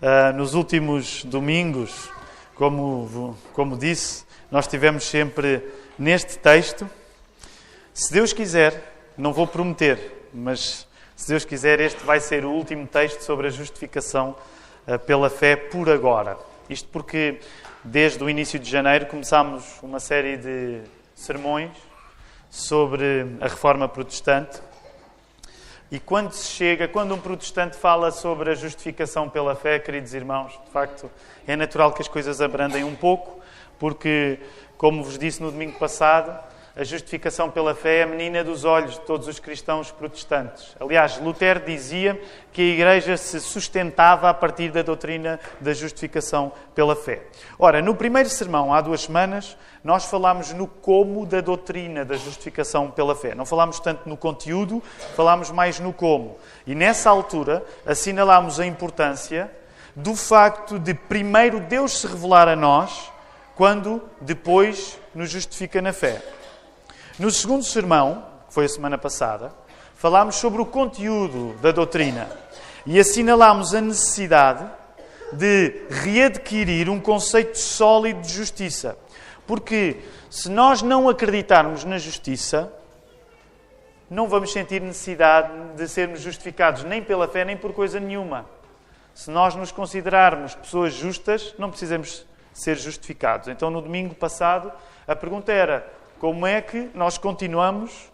Uh, nos últimos domingos, como, como disse, nós tivemos sempre neste texto. Se Deus quiser, não vou prometer, mas se Deus quiser, este vai ser o último texto sobre a justificação uh, pela fé por agora. Isto porque desde o início de janeiro começámos uma série de sermões sobre a reforma protestante e quando se chega, quando um protestante fala sobre a justificação pela fé, queridos irmãos, de facto é natural que as coisas abrandem um pouco, porque, como vos disse no domingo passado, a justificação pela fé é a menina dos olhos de todos os cristãos protestantes. Aliás, Lutero dizia que a Igreja se sustentava a partir da doutrina da justificação pela fé. Ora, no primeiro sermão, há duas semanas, nós falámos no como da doutrina da justificação pela fé. Não falámos tanto no conteúdo, falámos mais no como. E nessa altura assinalámos a importância do facto de primeiro Deus se revelar a nós, quando depois nos justifica na fé. No segundo sermão, que foi a semana passada, falámos sobre o conteúdo da doutrina e assinalámos a necessidade de readquirir um conceito sólido de justiça. Porque se nós não acreditarmos na justiça, não vamos sentir necessidade de sermos justificados nem pela fé nem por coisa nenhuma. Se nós nos considerarmos pessoas justas, não precisamos ser justificados. Então, no domingo passado, a pergunta era: como é que nós continuamos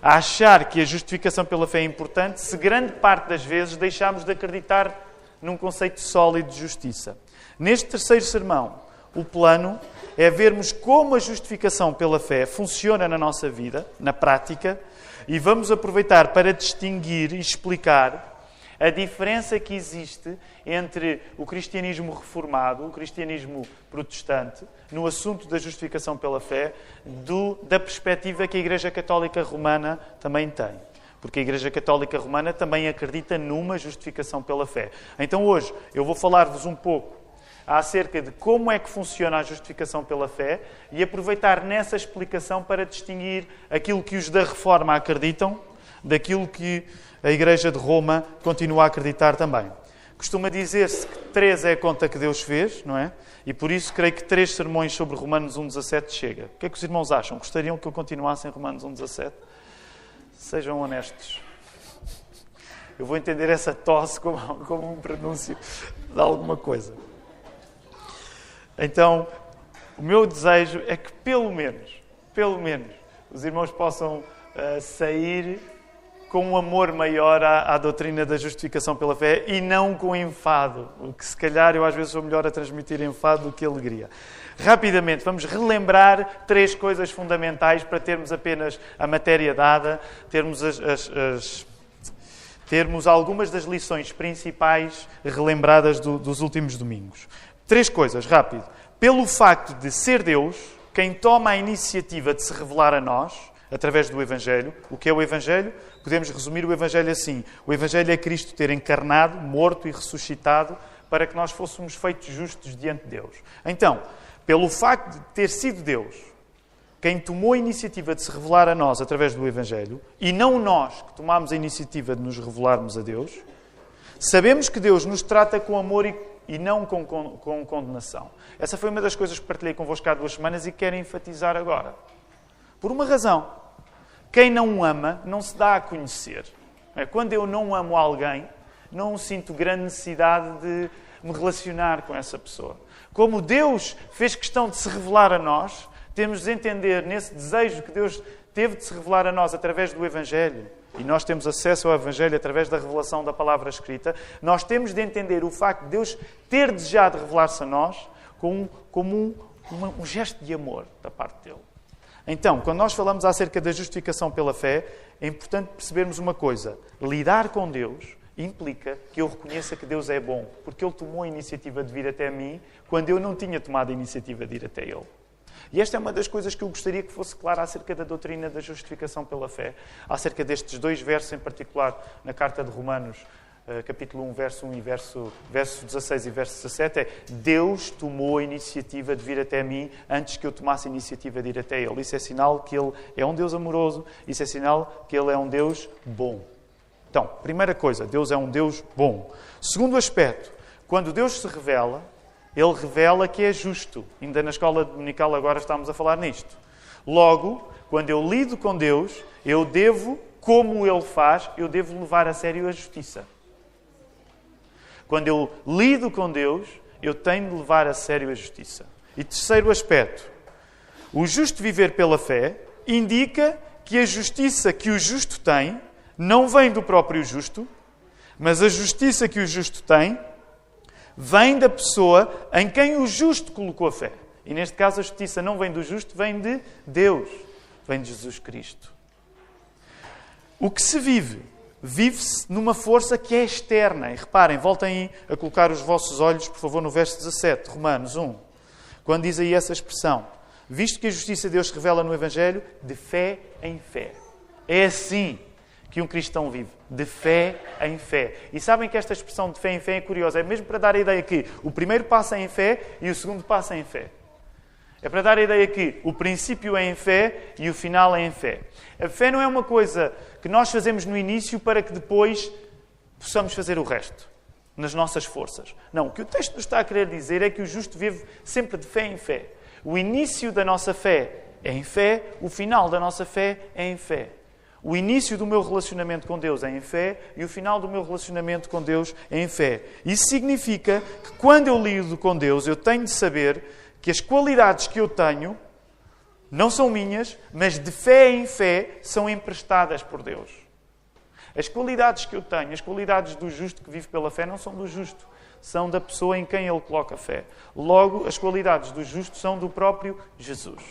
a achar que a justificação pela fé é importante se grande parte das vezes deixamos de acreditar num conceito sólido de justiça? Neste terceiro sermão, o plano é vermos como a justificação pela fé funciona na nossa vida, na prática, e vamos aproveitar para distinguir e explicar a diferença que existe entre o cristianismo reformado, o cristianismo protestante, no assunto da justificação pela fé, do, da perspectiva que a Igreja Católica Romana também tem. Porque a Igreja Católica Romana também acredita numa justificação pela fé. Então hoje eu vou falar-vos um pouco acerca de como é que funciona a justificação pela fé e aproveitar nessa explicação para distinguir aquilo que os da Reforma acreditam daquilo que a Igreja de Roma continua a acreditar também. Costuma dizer-se que três é a conta que Deus fez, não é? E por isso creio que três sermões sobre Romanos 1,17 chega. O que é que os irmãos acham? Gostariam que eu continuasse em Romanos 1,17? Sejam honestos. Eu vou entender essa tosse como, como um pronúncio de alguma coisa. Então, o meu desejo é que pelo menos, pelo menos, os irmãos possam uh, sair com um amor maior à, à, doutrina da justificação pela fé e não com enfado. O que se calhar eu às vezes sou melhor a transmitir enfado do que alegria. Rapidamente, vamos relembrar três coisas fundamentais para termos apenas a matéria dada, termos, as, as, as, termos algumas das lições principais relembradas do, dos últimos domingos. Três coisas, rápido. Pelo facto de ser Deus quem toma a iniciativa de se revelar a nós, através do Evangelho. O que é o Evangelho? Podemos resumir o Evangelho assim: o Evangelho é Cristo ter encarnado, morto e ressuscitado para que nós fôssemos feitos justos diante de Deus. Então, pelo facto de ter sido Deus quem tomou a iniciativa de se revelar a nós através do Evangelho, e não nós que tomámos a iniciativa de nos revelarmos a Deus, sabemos que Deus nos trata com amor e, e não com, com, com condenação. Essa foi uma das coisas que partilhei convosco há duas semanas e quero enfatizar agora. Por uma razão. Quem não ama não se dá a conhecer. É, quando eu não amo alguém, não sinto grande necessidade de me relacionar com essa pessoa. Como Deus fez questão de se revelar a nós, temos de entender nesse desejo que Deus teve de se revelar a nós através do Evangelho, e nós temos acesso ao Evangelho através da revelação da palavra escrita, nós temos de entender o facto de Deus ter desejado revelar-se a nós como, como um, um, um gesto de amor da parte dele. Então, quando nós falamos acerca da justificação pela fé, é importante percebermos uma coisa: lidar com Deus implica que eu reconheça que Deus é bom, porque Ele tomou a iniciativa de vir até mim quando eu não tinha tomado a iniciativa de ir até Ele. E esta é uma das coisas que eu gostaria que fosse clara acerca da doutrina da justificação pela fé, acerca destes dois versos em particular na carta de Romanos, capítulo 1, verso 1 e verso, verso 16 e verso 17, é Deus tomou a iniciativa de vir até mim antes que eu tomasse a iniciativa de ir até Ele. Isso é sinal que Ele é um Deus amoroso, isso é sinal que Ele é um Deus bom. Então, primeira coisa, Deus é um Deus bom. Segundo aspecto, quando Deus se revela, Ele revela que é justo. Ainda na escola dominical agora estamos a falar nisto. Logo, quando eu lido com Deus, eu devo, como Ele faz, eu devo levar a sério a justiça. Quando eu lido com Deus, eu tenho de levar a sério a justiça. E terceiro aspecto, o justo viver pela fé indica que a justiça que o justo tem não vem do próprio justo, mas a justiça que o justo tem vem da pessoa em quem o justo colocou a fé. E neste caso a justiça não vem do justo, vem de Deus, vem de Jesus Cristo. O que se vive? Vive-se numa força que é externa. E reparem, voltem a colocar os vossos olhos, por favor, no verso 17, Romanos 1, quando diz aí essa expressão visto que a justiça de Deus se revela no Evangelho, de fé em fé. É assim que um cristão vive, de fé em fé. E sabem que esta expressão de fé em fé é curiosa, é mesmo para dar a ideia que o primeiro passo é em fé e o segundo passo é em fé. É para dar a ideia que o princípio é em fé e o final é em fé. A fé não é uma coisa que nós fazemos no início para que depois possamos fazer o resto, nas nossas forças. Não, o que o texto nos está a querer dizer é que o justo vive sempre de fé em fé. O início da nossa fé é em fé, o final da nossa fé é em fé. O início do meu relacionamento com Deus é em fé e o final do meu relacionamento com Deus é em fé. Isso significa que quando eu lido com Deus, eu tenho de saber que as qualidades que eu tenho não são minhas, mas de fé em fé são emprestadas por Deus. As qualidades que eu tenho, as qualidades do justo que vive pela fé, não são do justo, são da pessoa em quem ele coloca fé. Logo, as qualidades do justo são do próprio Jesus.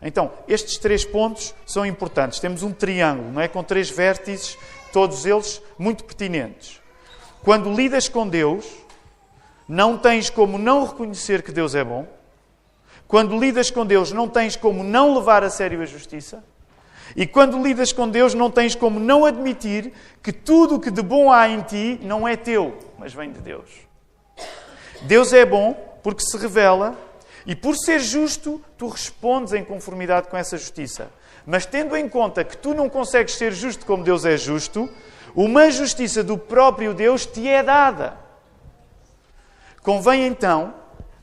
Então, estes três pontos são importantes. Temos um triângulo, não é? Com três vértices, todos eles muito pertinentes. Quando lidas com Deus, não tens como não reconhecer que Deus é bom. Quando lidas com Deus, não tens como não levar a sério a justiça. E quando lidas com Deus, não tens como não admitir que tudo o que de bom há em ti não é teu, mas vem de Deus. Deus é bom porque se revela e por ser justo, tu respondes em conformidade com essa justiça. Mas tendo em conta que tu não consegues ser justo como Deus é justo, uma justiça do próprio Deus te é dada. Convém então,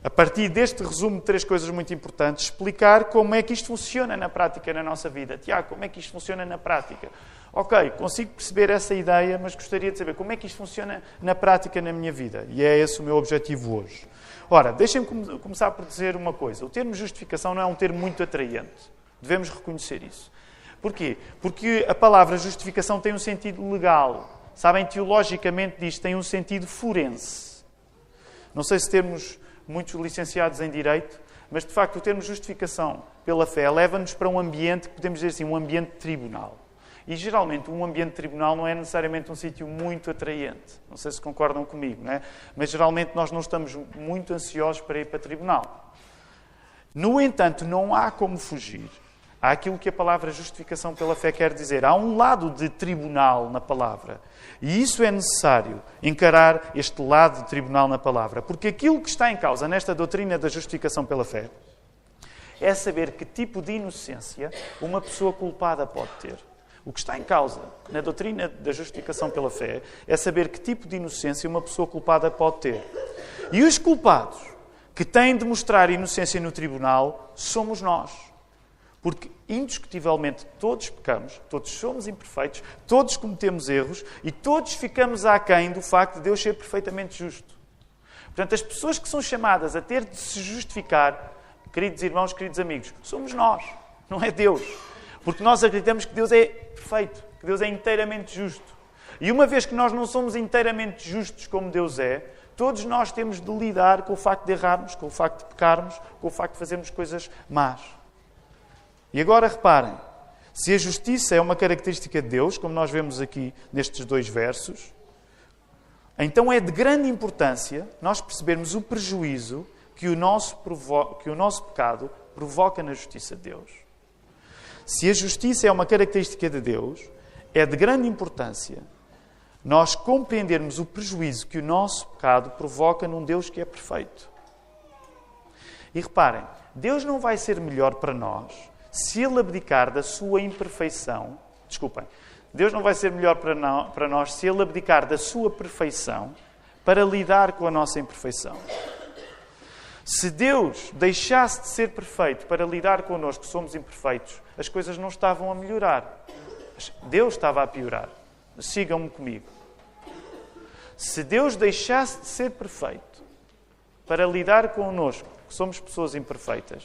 a partir deste resumo de três coisas muito importantes, explicar como é que isto funciona na prática na nossa vida. Tiago, como é que isto funciona na prática? Ok, consigo perceber essa ideia, mas gostaria de saber como é que isto funciona na prática na minha vida. E é esse o meu objetivo hoje. Ora, deixem-me começar por dizer uma coisa. O termo justificação não é um termo muito atraente. Devemos reconhecer isso. Porquê? Porque a palavra justificação tem um sentido legal. Sabem, teologicamente diz tem um sentido forense. Não sei se temos muitos licenciados em Direito, mas de facto o termo justificação pela fé leva-nos para um ambiente, podemos dizer assim, um ambiente tribunal. E geralmente um ambiente tribunal não é necessariamente um sítio muito atraente. Não sei se concordam comigo, não é? Mas geralmente nós não estamos muito ansiosos para ir para tribunal. No entanto, não há como fugir Há aquilo que a palavra justificação pela fé quer dizer. Há um lado de tribunal na palavra. E isso é necessário, encarar este lado de tribunal na palavra. Porque aquilo que está em causa nesta doutrina da justificação pela fé é saber que tipo de inocência uma pessoa culpada pode ter. O que está em causa na doutrina da justificação pela fé é saber que tipo de inocência uma pessoa culpada pode ter. E os culpados que têm de mostrar inocência no tribunal somos nós. Porque, indiscutivelmente, todos pecamos, todos somos imperfeitos, todos cometemos erros e todos ficamos aquém do facto de Deus ser perfeitamente justo. Portanto, as pessoas que são chamadas a ter de se justificar, queridos irmãos, queridos amigos, somos nós, não é Deus. Porque nós acreditamos que Deus é perfeito, que Deus é inteiramente justo. E uma vez que nós não somos inteiramente justos como Deus é, todos nós temos de lidar com o facto de errarmos, com o facto de pecarmos, com o facto de fazermos coisas más. E agora reparem, se a justiça é uma característica de Deus, como nós vemos aqui nestes dois versos, então é de grande importância nós percebermos o prejuízo que o nosso, que o nosso pecado provoca na justiça de Deus. Se a justiça é uma característica de Deus, é de grande importância nós compreendermos o prejuízo que o nosso pecado provoca num Deus que é perfeito. E reparem, Deus não vai ser melhor para nós se Ele abdicar da sua imperfeição. Desculpem, Deus não vai ser melhor para nós se Ele abdicar da sua perfeição para lidar com a nossa imperfeição. Se Deus deixasse de ser perfeito para lidar connosco, que somos imperfeitos, as coisas não estavam a melhorar. Deus estava a piorar. Sigam-me comigo. Se Deus deixasse de ser perfeito para lidar connosco, que somos pessoas imperfeitas,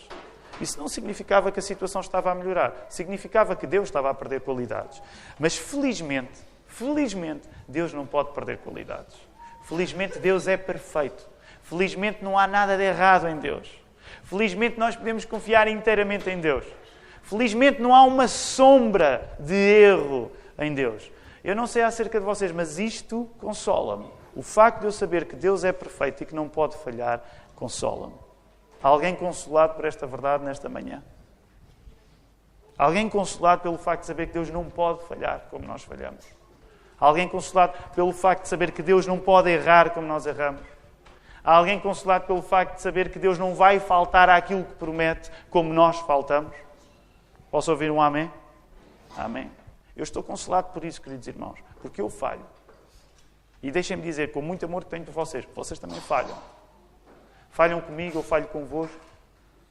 isso não significava que a situação estava a melhorar. Significava que Deus estava a perder qualidades. Mas felizmente, felizmente, Deus não pode perder qualidades. Felizmente, Deus é perfeito. Felizmente, não há nada de errado em Deus. Felizmente, nós podemos confiar inteiramente em Deus. Felizmente, não há uma sombra de erro em Deus. Eu não sei acerca de vocês, mas isto consola-me. O facto de eu saber que Deus é perfeito e que não pode falhar, consola-me. Alguém consolado por esta verdade nesta manhã? Alguém consolado pelo facto de saber que Deus não pode falhar como nós falhamos? Alguém consolado pelo facto de saber que Deus não pode errar como nós erramos? alguém consolado pelo facto de saber que Deus não vai faltar àquilo que promete como nós faltamos? Posso ouvir um amém? Amém. Eu estou consolado por isso, queridos irmãos, porque eu falho. E deixem-me dizer, com muito amor que tenho por vocês, vocês também falham. Falham comigo, eu falho convosco.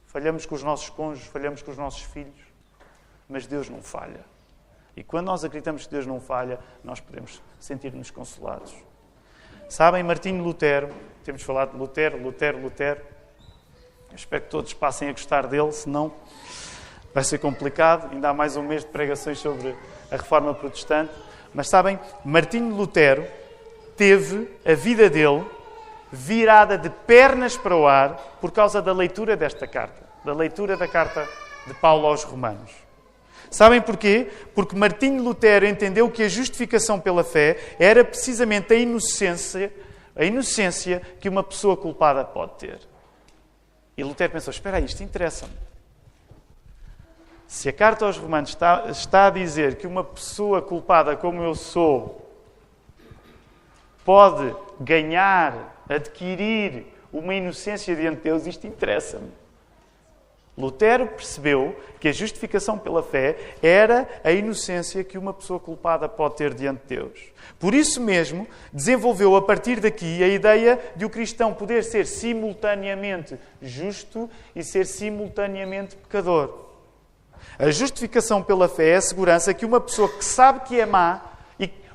Falhamos com os nossos cônjuges, falhamos com os nossos filhos. Mas Deus não falha. E quando nós acreditamos que Deus não falha, nós podemos sentir-nos consolados. Sabem, Martinho Lutero, temos falado de Lutero, Lutero, Lutero. Eu espero que todos passem a gostar dele, senão vai ser complicado. Ainda há mais um mês de pregações sobre a reforma protestante. Mas sabem, Martinho Lutero teve a vida dele virada de pernas para o ar por causa da leitura desta carta, da leitura da carta de Paulo aos Romanos. Sabem porquê? Porque Martinho Lutero entendeu que a justificação pela fé era precisamente a inocência, a inocência que uma pessoa culpada pode ter. E Lutero pensou: espera aí, isto interessa-me. Se a carta aos Romanos está, está a dizer que uma pessoa culpada como eu sou pode ganhar adquirir uma inocência diante de Deus, isto interessa-me. Lutero percebeu que a justificação pela fé era a inocência que uma pessoa culpada pode ter diante de Deus. Por isso mesmo, desenvolveu a partir daqui a ideia de o cristão poder ser simultaneamente justo e ser simultaneamente pecador. A justificação pela fé é a segurança que uma pessoa que sabe que é má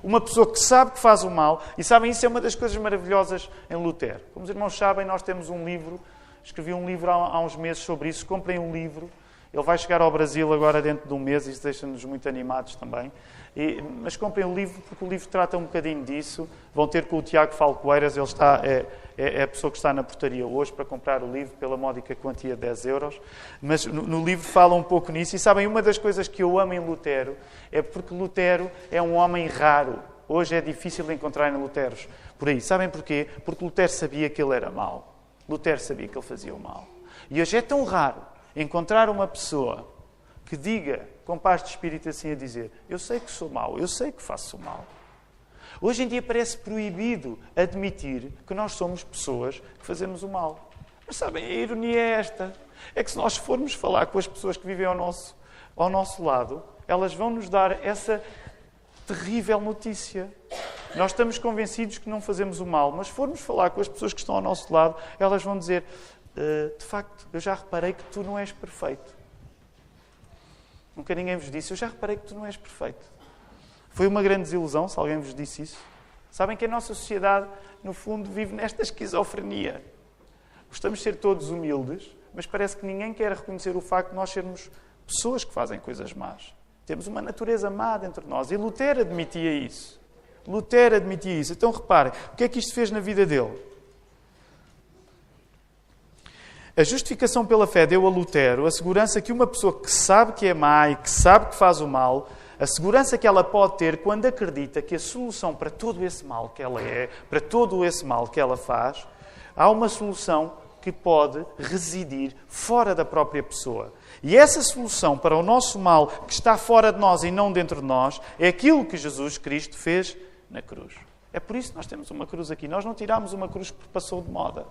uma pessoa que sabe que faz o mal, e sabem, isso é uma das coisas maravilhosas em Lutero. Como os irmãos sabem, nós temos um livro, escrevi um livro há, uns meses sobre isso, comprem um livro, ele vai chegar ao Brasil agora dentro de um mês, e isso deixa-nos muito animados também. E, mas comprem o livro, porque o livro trata um bocadinho disso. Vão ter com o Tiago Falcoeiras, ele está, é, é, é, a pessoa que está na portaria hoje para comprar o livro pela módica quantia de 10 euros. Mas no, no, livro fala um pouco nisso. E sabem, uma das coisas que eu amo em Lutero é porque Lutero é um homem raro. Hoje é difícil encontrar em Luteros por aí. Sabem porquê? Porque Lutero sabia que ele era mau. Lutero sabia que ele fazia o mal. E hoje é tão raro encontrar uma pessoa que diga com paz de espírito assim a dizer: Eu sei que sou mau, eu sei que faço mal. Hoje em dia parece proibido admitir que nós somos pessoas que fazemos o mal. Mas sabem, a ironia é esta: é que se nós formos falar com as pessoas que vivem ao nosso, ao nosso lado, elas vão nos dar essa terrível notícia. Nós estamos convencidos que não fazemos o mal, mas se formos falar com as pessoas que estão ao nosso lado, elas vão dizer: uh, De facto, eu já reparei que tu não és perfeito. Nunca ninguém vos disse, eu já reparei que tu não és perfeito. Foi uma grande desilusão se alguém vos disse isso. Sabem que a nossa sociedade, no fundo, vive nesta esquizofrenia. Gostamos de ser todos humildes, mas parece que ninguém quer reconhecer o facto de nós sermos pessoas que fazem coisas más. Temos uma natureza má dentro de nós. E Lutero admitia isso. Lutero admitia isso. Então reparem, o que é que isto fez na vida dele? A justificação pela fé deu a Lutero a segurança que uma pessoa que sabe que é má e que sabe que faz o mal, a segurança que ela pode ter quando acredita que a solução para todo esse mal que ela é, para todo esse mal que ela faz, há uma solução que pode residir fora da própria pessoa. E essa solução para o nosso mal que está fora de nós e não dentro de nós é aquilo que Jesus Cristo fez na cruz. É por isso que nós temos uma cruz aqui. Nós não tiramos uma cruz porque passou de moda.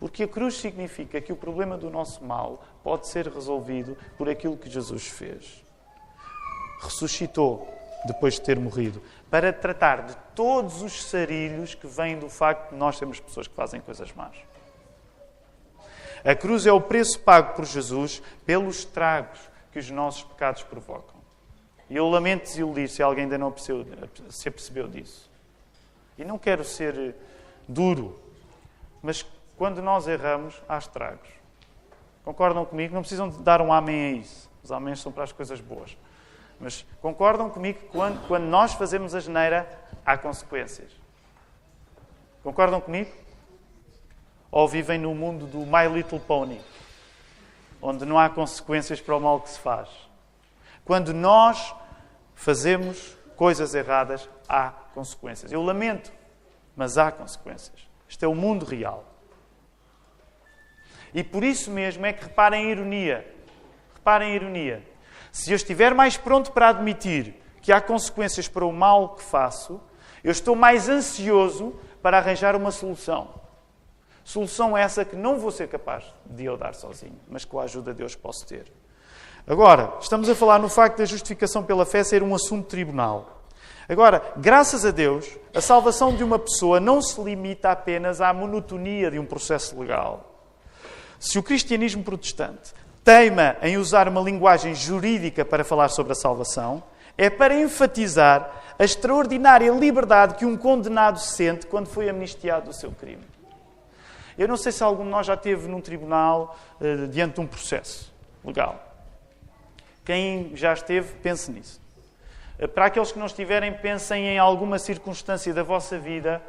Porque a cruz significa que o problema do nosso mal pode ser resolvido por aquilo que Jesus fez. Ressuscitou depois de ter morrido. para tratar de todos os sarilhos que vêm do facto de nós sermos pessoas que fazem coisas más. A cruz é o preço pago por Jesus pelos estragos que os nossos pecados provocam. E eu lamento desiludir se alguém ainda não se apercebeu disso. E não quero ser duro, mas quando nós erramos, há estragos. Concordam comigo? Não precisam de dar um amém a isso. Os améns são para as coisas boas. Mas concordam comigo que quando, quando nós fazemos a geneira, há consequências. Concordam comigo? Ou vivem no mundo do My Little Pony, onde não há consequências para o mal que se faz? Quando nós fazemos coisas erradas, há consequências. Eu lamento, mas há consequências. Este é o mundo real. E por isso mesmo é que reparem a ironia. Reparem a ironia. Se eu estiver mais pronto para admitir que há consequências para o mal que faço, eu estou mais ansioso para arranjar uma solução. Solução essa que não vou ser capaz de eu dar sozinho, mas com a ajuda de Deus posso ter. Agora, estamos a falar no facto da justificação pela fé ser um assunto tribunal. Agora, graças a Deus, a salvação de uma pessoa não se limita apenas à monotonia de um processo legal. Se o cristianismo protestante teima em usar uma linguagem jurídica para falar sobre a salvação, é para enfatizar a extraordinária liberdade que um condenado sente quando foi amnistiado do seu crime. Eu não sei se algum de nós já esteve num tribunal uh, diante de um processo legal. Quem já esteve, pense nisso. Uh, para aqueles que não estiverem, pensem em alguma circunstância da vossa vida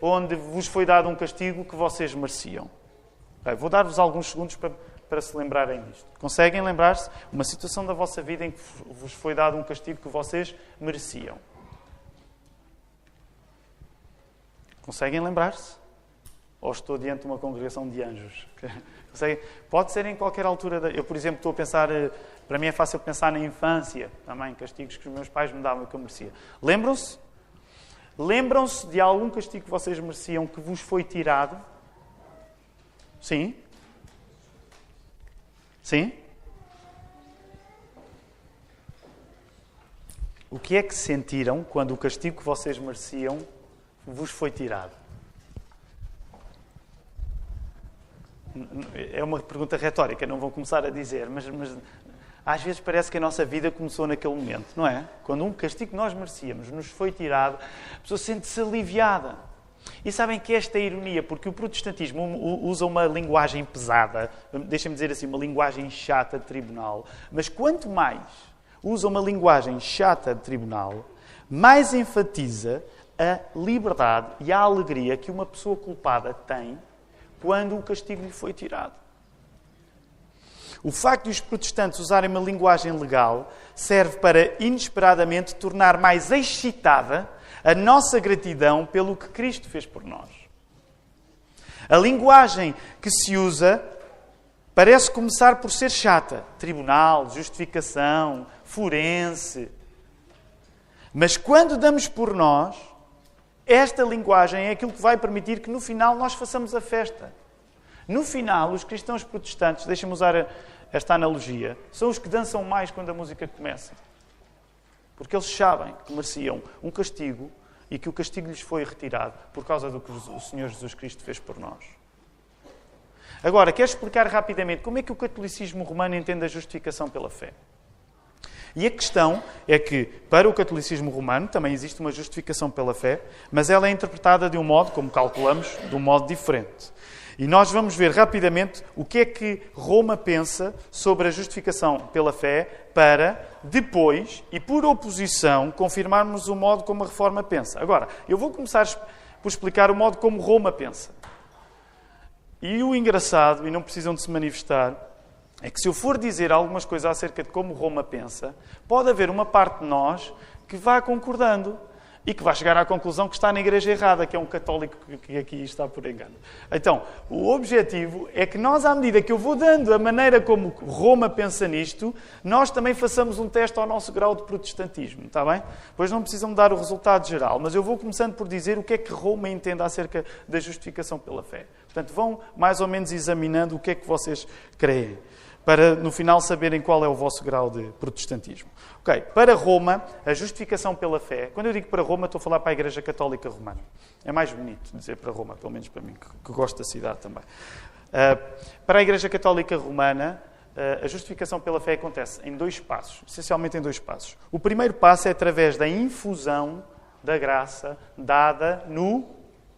onde vos foi dado um castigo que vocês mereciam. Bem, vou dar-vos alguns segundos para para se lembrarem disto. Conseguem lembrar-se uma situação da vossa vida em que vos foi dado um castigo que vocês mereciam? Conseguem lembrar-se? Ou estou diante de uma congregação de anjos? Conseguem? Pode ser em qualquer altura. Da... Eu, por exemplo, estou a pensar. Eh, para mim é fácil pensar na infância, também, castigos que os meus pais me davam e que eu merecia. Lembram-se? Lembram-se de algum castigo que vocês mereciam que vos foi tirado? Sim? Sim? O que é que sentiram quando o castigo que vocês mereciam vos foi tirado? É uma pergunta retórica, não vou começar a dizer, mas, mas às vezes parece que a nossa vida começou naquele momento, não é? Quando um castigo que nós merecíamos nos foi tirado, a pessoa sente-se aliviada. E sabem que esta é a ironia, porque o protestantismo usa uma linguagem pesada, deixem-me dizer assim, uma linguagem chata de tribunal, mas quanto mais usa uma linguagem chata de tribunal, mais enfatiza a liberdade e a alegria que uma pessoa culpada tem quando o castigo lhe foi tirado. O facto de os protestantes usarem uma linguagem legal serve para, inesperadamente, tornar mais excitada a nossa gratidão pelo que Cristo fez por nós. A linguagem que se usa parece começar por ser chata tribunal, justificação, forense. Mas quando damos por nós, esta linguagem é aquilo que vai permitir que no final nós façamos a festa. No final, os cristãos protestantes, deixem-me usar esta analogia, são os que dançam mais quando a música começa. Porque eles sabem que mereciam um castigo e que o castigo lhes foi retirado por causa do que o Senhor Jesus Cristo fez por nós. Agora, quero explicar rapidamente como é que o catolicismo romano entende a justificação pela fé. E a questão é que, para o catolicismo romano, também existe uma justificação pela fé, mas ela é interpretada de um modo, como calculamos, de um modo diferente. E nós vamos ver rapidamente o que é que Roma pensa sobre a justificação pela fé para depois e por oposição confirmarmos o modo como a reforma pensa. Agora, eu vou começar por explicar o modo como Roma pensa. E o engraçado, e não precisam de se manifestar, é que se eu for dizer algumas coisas acerca de como Roma pensa, pode haver uma parte de nós que vá concordando e que vai chegar à conclusão que está na igreja errada, que é um católico que aqui está por engano. Então, o objetivo é que nós, à medida que eu vou dando a maneira como Roma pensa nisto, nós também façamos um teste ao nosso grau de protestantismo, está bem? Pois não precisam dar o resultado geral, mas eu vou começando por dizer o que é que Roma entende acerca da justificação pela fé. Portanto, vão mais ou menos examinando o que é que vocês creem. Para no final saberem qual é o vosso grau de protestantismo. Ok, para Roma, a justificação pela fé. Quando eu digo para Roma, estou a falar para a Igreja Católica Romana. É mais bonito dizer para Roma, pelo menos para mim, que, que gosto da cidade também. Uh, para a Igreja Católica Romana, uh, a justificação pela fé acontece em dois passos, essencialmente em dois passos. O primeiro passo é através da infusão da graça dada no.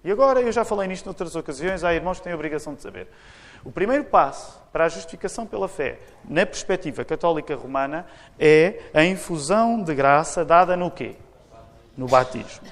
E agora, eu já falei nisto noutras ocasiões, há irmãos que têm a obrigação de saber. O primeiro passo para a justificação pela fé, na perspectiva católica romana, é a infusão de graça dada no quê? No batismo.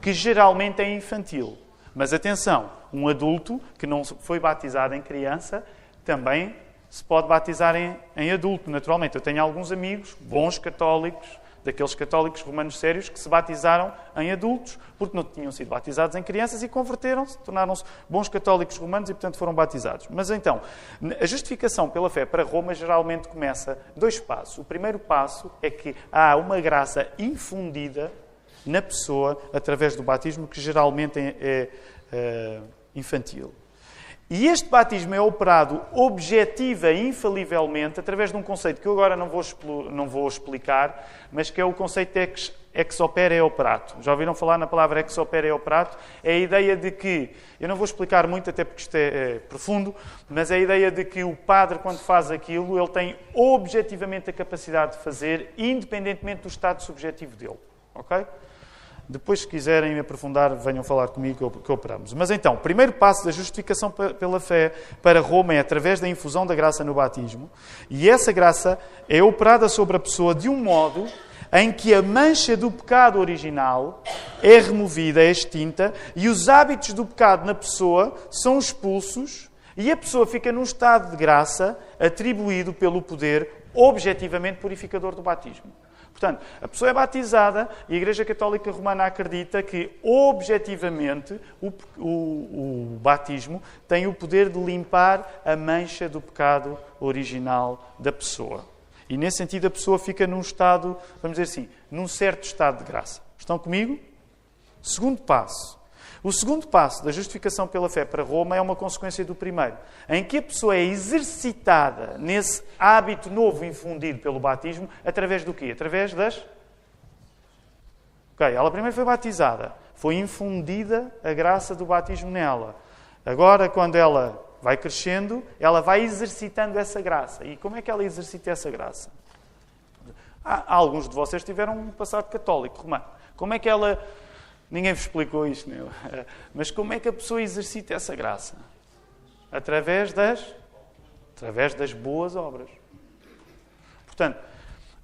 Que geralmente é infantil. Mas atenção, um adulto que não foi batizado em criança também se pode batizar em, em adulto, naturalmente. Eu tenho alguns amigos, bons católicos, daqueles católicos romanos sérios que se batizaram em adultos, porque não tinham sido batizados em crianças e converteram-se, tornaram-se bons católicos romanos e, portanto, foram batizados. Mas então, a justificação pela fé para Roma geralmente começa dois passos. O primeiro passo é que há uma graça infundida na pessoa através do batismo, que geralmente é, é, é infantil. E este batismo é operado objetiva infalivelmente através de um conceito que eu agora não vou, não vou explicar, mas que é o conceito de ex, ex opere operato. Já ouviram falar na palavra ex opere operato? É a ideia de que, eu não vou explicar muito até porque isto é, é profundo, mas é a ideia de que o padre, quando faz aquilo, ele tem objetivamente a capacidade de fazer, independentemente do estado subjetivo dele. Ok? Depois, se quiserem aprofundar, venham falar comigo que operamos. Mas então, o primeiro passo da justificação pela fé para Roma é através da infusão da graça no batismo. E essa graça é operada sobre a pessoa de um modo em que a mancha do pecado original é removida, é extinta, e os hábitos do pecado na pessoa são expulsos, e a pessoa fica num estado de graça atribuído pelo poder objetivamente purificador do batismo. Portanto, a pessoa é batizada e a Igreja Católica Romana acredita que, objetivamente, o, o, o, batismo tem o poder de limpar a mancha do pecado original da pessoa. E, nesse sentido, a pessoa fica num estado, vamos dizer assim, num certo estado de graça. Estão comigo? Segundo passo. O segundo passo da justificação pela fé para Roma é uma consequência do primeiro, em que a pessoa é exercitada nesse hábito novo infundido pelo batismo através do quê? Através das. Ok, ela primeiro foi batizada, foi infundida a graça do batismo nela. Agora, quando ela vai crescendo, ela vai exercitando essa graça. E como é que ela exercita essa graça? Há, alguns de vocês tiveram um passado católico romano. Como é que ela Ninguém vos explicou isto, meu. Mas como é que a pessoa exercita essa graça? Através das, através das boas obras. Portanto,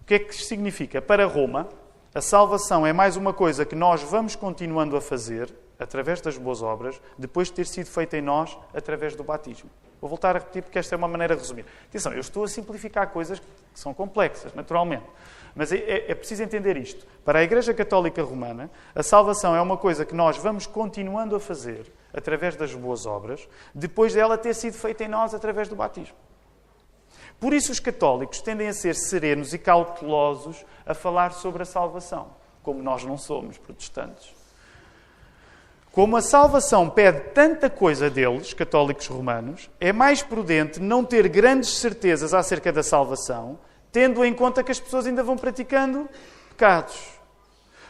o que é que isto significa? Para Roma, a salvação é mais uma coisa que nós vamos continuando a fazer através das boas obras, depois de ter sido feita em nós através do batismo. Vou voltar a repetir porque esta é uma maneira de resumir. Atenção, eu estou a simplificar coisas que são complexas, naturalmente. Mas é, é, é, preciso entender isto. Para a Igreja Católica Romana, a salvação é uma coisa que nós vamos continuando a fazer através das boas obras, depois dela ter sido feita em nós através do batismo. Por isso, os católicos tendem a ser serenos e cautelosos a falar sobre a salvação, como nós não somos protestantes. Como a salvação pede tanta coisa deles, católicos romanos, é mais prudente não ter grandes certezas acerca da salvação tendo em conta que as pessoas ainda vão praticando pecados.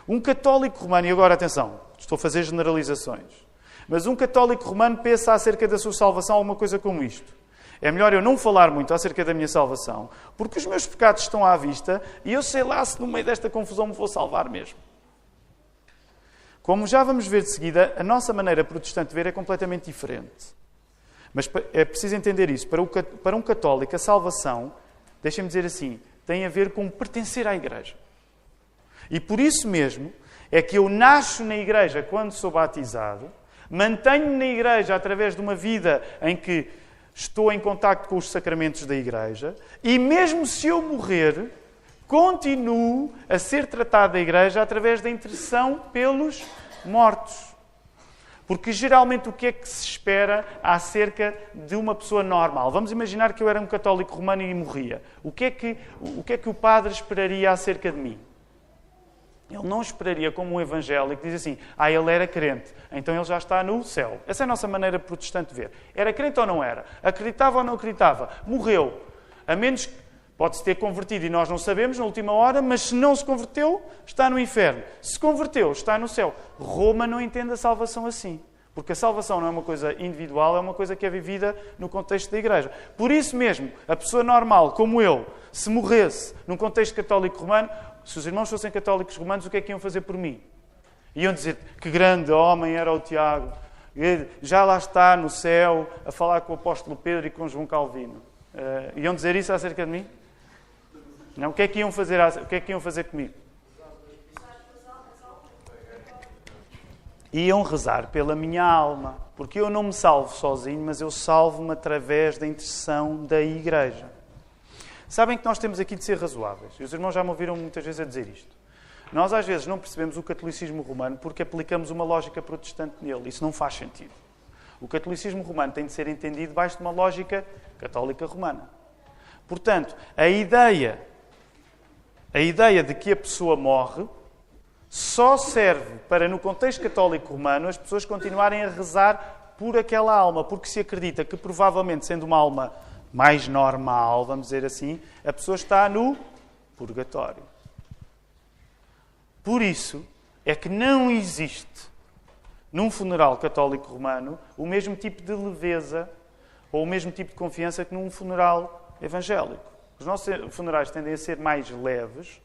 Um católico romano, e agora atenção, estou a fazer generalizações, mas um católico romano pensa acerca da sua salvação alguma coisa como isto. É melhor eu não falar muito acerca da minha salvação, porque os meus pecados estão à vista e eu sei lá se no meio desta confusão me vou salvar mesmo. Como já vamos ver de seguida, a nossa maneira protestante de ver é completamente diferente. Mas é preciso entender isso. Para um católico, a salvação deixem-me dizer assim, tem a ver com pertencer à igreja. E por isso mesmo é que eu nasço na igreja quando sou batizado, mantenho-me na igreja através de uma vida em que estou em contacto com os sacramentos da igreja, e mesmo se eu morrer, continuo a ser tratado da igreja através da intercessão pelos mortos. Porque geralmente o que é que se espera acerca de uma pessoa normal? Vamos imaginar que eu era um católico romano e morria. O que é que o, que é que o padre esperaria acerca de mim? Ele não esperaria como um evangélico diz assim: ah, ele era crente, então ele já está no céu. Essa é a nossa maneira protestante de ver. Era crente ou não era? Acreditava ou não acreditava? Morreu. a menos que pode-se ter convertido e nós não sabemos na última hora, mas se não se converteu, está no inferno. Se converteu, está no céu. Roma não entende a salvação assim. Porque a salvação não é uma coisa individual, é uma coisa que é vivida no contexto da igreja. Por isso mesmo, a pessoa normal, como eu, se morresse num contexto católico romano, se os irmãos fossem católicos romanos, o que é que iam fazer por mim? Iam dizer que grande homem era o Tiago, já lá está no céu a falar com o apóstolo Pedro e com João Calvino. Uh, iam dizer isso acerca de mim? Não, o que é que iam fazer, o que é que iam fazer comigo? Iam rezar pela minha alma, porque eu não me salvo sozinho, mas eu salvo-me através da intercessão da igreja. Sabem que nós temos aqui de ser razoáveis. E os irmãos já me ouviram muitas vezes a dizer isto. Nós às vezes não percebemos o catolicismo romano porque aplicamos uma lógica protestante nele. Isso não faz sentido. O catolicismo romano tem de ser entendido debaixo de uma lógica católica romana. Portanto, a ideia, a ideia de que a pessoa morre só serve para, no contexto católico romano, as pessoas continuarem a rezar por aquela alma, porque se acredita que, provavelmente, sendo uma alma mais normal, vamos dizer assim, a pessoa está no purgatório. Por isso é que não existe num funeral católico romano o mesmo tipo de leveza ou o mesmo tipo de confiança que num funeral evangélico. Os nossos funerais tendem a ser mais leves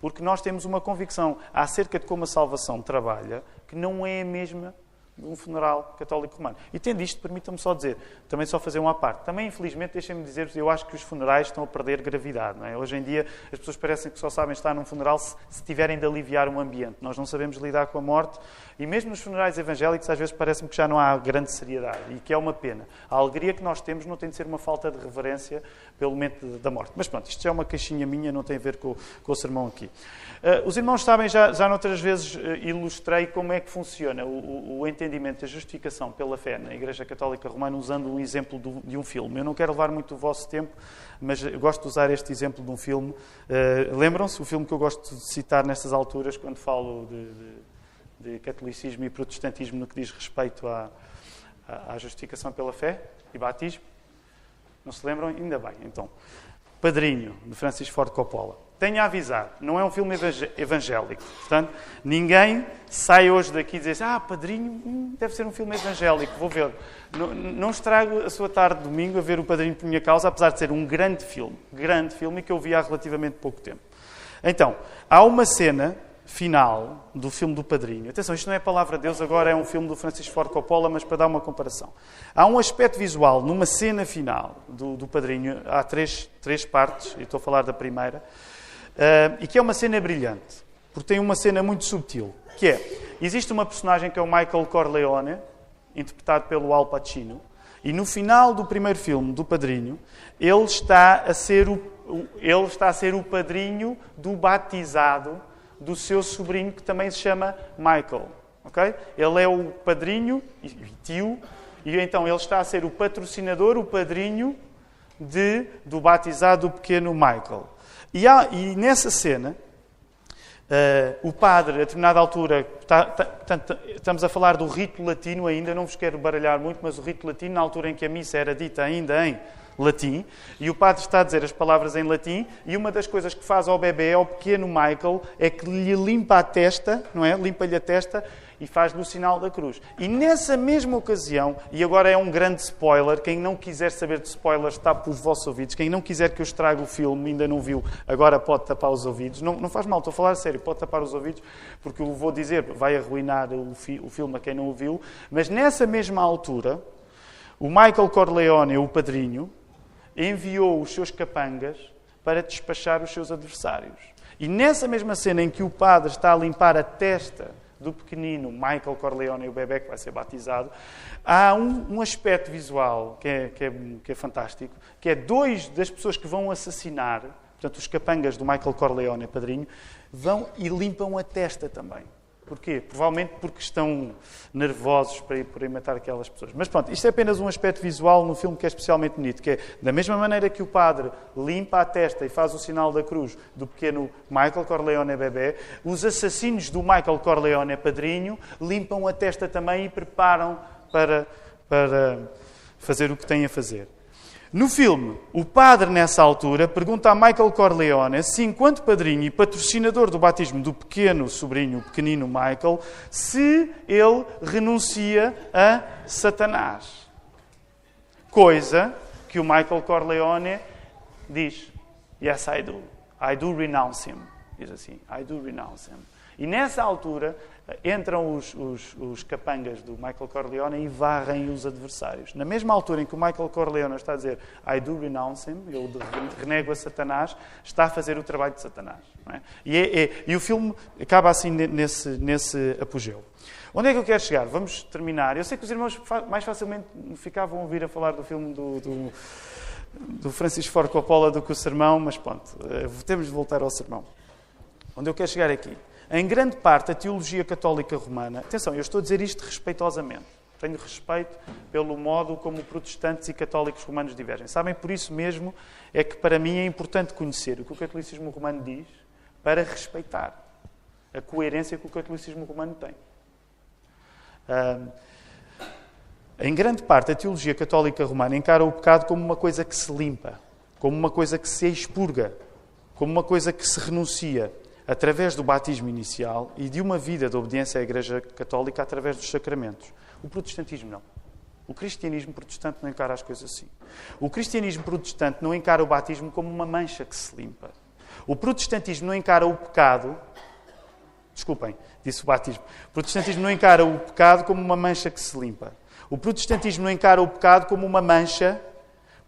porque nós temos uma convicção acerca de como a salvação trabalha que não é a mesma de um funeral católico romano. E tendo isto, permitam-me só dizer, também só fazer uma parte. Também, infelizmente, deixem-me dizer, eu acho que os funerais estão a perder gravidade. É? Hoje em dia, as pessoas parecem que só sabem estar num funeral se, se tiverem de aliviar um ambiente. Nós não sabemos lidar com a morte e mesmo nos funerais evangélicos, às vezes parece-me que já não há grande seriedade e que é uma pena. A alegria que nós temos não tem de ser uma falta de reverência pelo momento da morte. Mas pronto, isto é uma caixinha minha, não tem a ver com, com o sermão aqui. Uh, os irmãos sabem, já, já noutras vezes uh, ilustrei como é que funciona o, o, o, entendimento da justificação pela fé na Igreja Católica Romana usando um exemplo do, de um filme. Eu não quero levar muito o vosso tempo, mas gosto de usar este exemplo de um filme. Uh, Lembram-se? O filme que eu gosto de citar nestas alturas, quando falo de, de de catolicismo e protestantismo no que diz respeito à, à, justificação pela fé e batismo. Não se lembram? Ainda bem. Então, Padrinho, de Francis Ford Coppola. Tenho a avisar, não é um filme evangélico. Portanto, ninguém sai hoje daqui e diz ah, Padrinho, hum, deve ser um filme evangélico, vou ver. Não, não estrago a sua tarde de domingo a ver o Padrinho por minha causa, apesar de ser um grande filme. Grande filme que eu vi há relativamente pouco tempo. Então, há uma cena final do filme do Padrinho. Atenção, isto não é a palavra de Deus, agora é um filme do Francisco Ford Coppola, mas para dar uma comparação. Há um aspecto visual numa cena final do, do Padrinho, há três, três partes, e estou a falar da primeira, uh, e que é uma cena brilhante, porque tem uma cena muito subtil, que é, existe uma personagem que é o Michael Corleone, interpretado pelo Al Pacino, e no final do primeiro filme, do Padrinho, ele está a ser o, ele está a ser o padrinho do batizado do seu sobrinho que também se chama Michael. Okay? Ele é o padrinho e tio, e então ele está a ser o patrocinador, o padrinho de, do batizado do pequeno Michael. E, há, e nessa cena, uh, o padre, a determinada altura, está, está, estamos a falar do rito latino ainda, não vos quero baralhar muito, mas o rito latino, na altura em que a missa era dita ainda em latim, e o padre está a dizer as palavras em latim, e uma das coisas que faz ao bebê, ao pequeno Michael, é que lhe limpa a testa, não é? Limpa-lhe a testa e faz-lhe o sinal da cruz. E nessa mesma ocasião, e agora é um grande spoiler, quem não quiser saber de spoilers, tape os vossos ouvidos. Quem não quiser que eu estrague o filme, ainda não viu, agora pode tapar os ouvidos. Não, não faz mal, estou a falar a sério, pode tapar os ouvidos, porque eu vou dizer, vai arruinar o, fi, o filme a quem não o viu. Mas nessa mesma altura, o Michael Corleone, o padrinho, enviou os seus capangas para despachar os seus adversários. E nessa mesma cena em que o padre está a limpar a testa do pequenino Michael Corleone, o bebê que vai ser batizado, há um, um aspecto visual que é, que, é, que é fantástico, que é dois das pessoas que vão assassinar, portanto, os capangas do Michael Corleone, padrinho, vão e limpam a testa também. Porquê? Provavelmente porque estão nervosos para ir, matar aquelas pessoas. Mas pronto, isto é apenas um aspecto visual no filme que é especialmente bonito, que é da mesma maneira que o padre limpa a testa e faz o sinal da cruz do pequeno Michael Corleone bebê, os assassinos do Michael Corleone padrinho limpam a testa também e preparam para, para fazer o que têm a fazer. No filme, o padre, nessa altura, pergunta a Michael Corleone se, enquanto padrinho e patrocinador do batismo do pequeno sobrinho, o pequenino Michael, se ele renuncia a Satanás. Coisa que o Michael Corleone diz: Yes, I do. I do renounce him. Diz assim: I do renounce him. E nessa altura, entram os, os, os, capangas do Michael Corleone e varrem os adversários. Na mesma altura em que o Michael Corleone está a dizer I do renounce him, eu renego a Satanás, está a fazer o trabalho de Satanás. É? E, é, é, e, o filme acaba assim nesse, nesse apogeu. Onde é que eu quero chegar? Vamos terminar. Eu sei que os irmãos mais facilmente ficavam a ouvir a falar do filme do, do, do Francisco Ford Coppola do que o sermão, mas pronto, eh, temos de voltar ao sermão. Onde eu quero chegar aqui? Em grande parte, a teologia católica romana, atenção, eu estou a dizer isto respeitosamente, tenho respeito pelo modo como protestantes e católicos romanos divergem. Sabem, por isso mesmo é que para mim é importante conhecer o que o catolicismo romano diz para respeitar a coerência que o catolicismo romano tem. em grande parte, a teologia católica romana encara o pecado como uma coisa que se limpa, como uma coisa que se expurga, como uma coisa que se renuncia, através do batismo inicial e de uma vida de obediência à Igreja Católica através dos sacramentos. O protestantismo não. O cristianismo protestante não encara as coisas assim. O cristianismo protestante não encara o batismo como uma mancha que se limpa. O protestantismo não encara o pecado. Desculpem, disse o batismo. O protestantismo não encara o pecado como uma mancha que se limpa. O protestantismo não encara o pecado como uma mancha,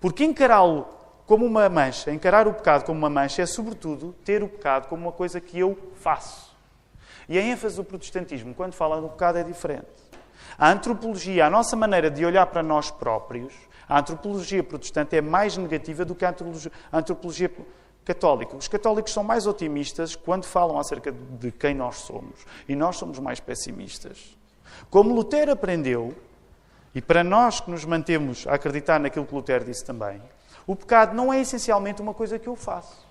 porque encará-lo como uma mancha, encarar o pecado como uma mancha é, sobretudo, ter o pecado como uma coisa que eu faço. E a ênfase do protestantismo, quando fala do pecado, é diferente. A antropologia, a nossa maneira de olhar para nós próprios, a antropologia protestante é mais negativa do que a antropologia católica. Os católicos são mais otimistas quando falam acerca de quem nós somos. E nós somos mais pessimistas. Como Lutero aprendeu, e para nós que nos mantemos a acreditar naquilo que Lutero disse também, o pecado não é essencialmente uma coisa que eu faço.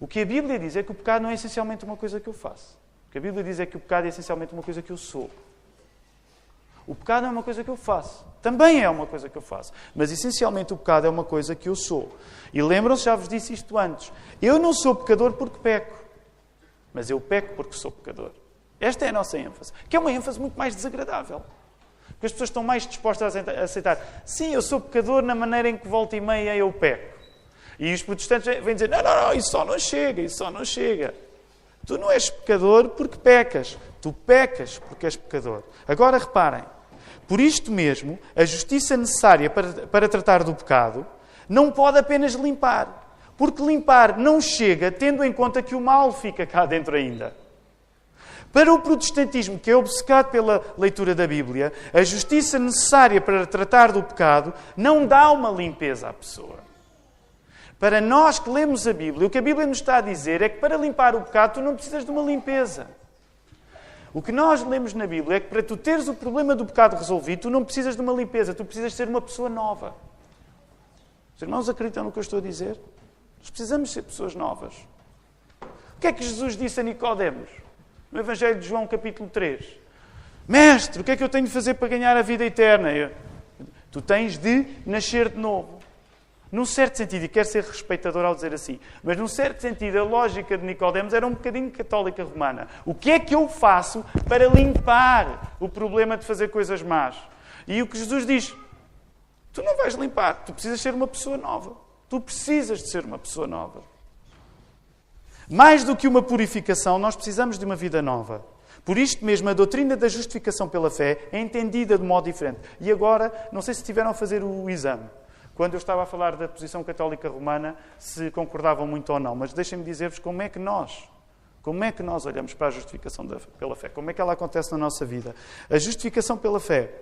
O que a Bíblia diz é que o pecado não é essencialmente uma coisa que eu faço. O que a Bíblia diz é que o pecado é essencialmente uma coisa que eu sou. O pecado é uma coisa que eu faço. Também é uma coisa que eu faço. Mas essencialmente o pecado é uma coisa que eu sou. E lembram-se, já vos disse isto antes. Eu não sou pecador porque peco. Mas eu peco porque sou pecador. Esta é a nossa ênfase. Que é uma ênfase muito mais desagradável. Porque as pessoas estão mais dispostas a aceitar. Sim, eu sou pecador na maneira em que volta e meia eu peco. E os protestantes vêm dizer: não, não, não, isso só não chega, isso só não chega. Tu não és pecador porque pecas. Tu pecas porque és pecador. Agora reparem. Por isto mesmo, a justiça necessária para, para tratar do pecado não pode apenas limpar. Porque limpar não chega tendo em conta que o mal fica cá dentro ainda. Para o protestantismo, que é obcecado pela leitura da Bíblia, a justiça necessária para tratar do pecado não dá uma limpeza à pessoa. Para nós que lemos a Bíblia, o que a Bíblia nos está a dizer é que para limpar o pecado tu não precisas de uma limpeza. O que nós lemos na Bíblia é que para tu teres o problema do pecado resolvido, tu não precisas de uma limpeza, tu precisas ser uma pessoa nova. Os irmãos acreditam no que eu estou a dizer? Nós precisamos ser pessoas novas. O que é que Jesus disse a Nicodemos? No Evangelho de João, capítulo 3. Mestre, o que é que eu tenho de fazer para ganhar a vida eterna? Eu, tu tens de nascer de novo. Num certo sentido, e quero ser respeitador ao dizer assim, mas num certo sentido, a lógica de Nicodemos era um bocadinho católica romana. O que é que eu faço para limpar o problema de fazer coisas más? E o que Jesus diz, tu não vais limpar, tu precisas ser uma pessoa nova. Tu precisas de ser uma pessoa nova. Mais do que uma purificação, nós precisamos de uma vida nova. Por isto mesmo, a doutrina da justificação pela fé é entendida de modo diferente. E agora, não sei se estiveram a fazer o exame. Quando eu estava a falar da posição católica romana, se concordavam muito ou não. Mas deixem-me dizer-vos como é que nós, como é que nós olhamos para a justificação pela fé? Como é que ela acontece na nossa vida? A justificação pela fé,